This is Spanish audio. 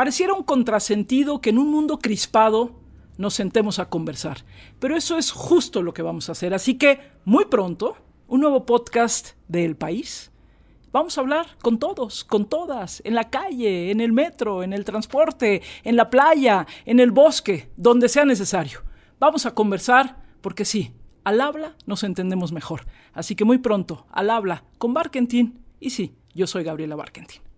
Pareciera un contrasentido que en un mundo crispado nos sentemos a conversar. Pero eso es justo lo que vamos a hacer. Así que muy pronto, un nuevo podcast de El País. Vamos a hablar con todos, con todas, en la calle, en el metro, en el transporte, en la playa, en el bosque, donde sea necesario. Vamos a conversar porque sí, al habla nos entendemos mejor. Así que muy pronto, al habla con Barkentin. Y sí, yo soy Gabriela Barkentin.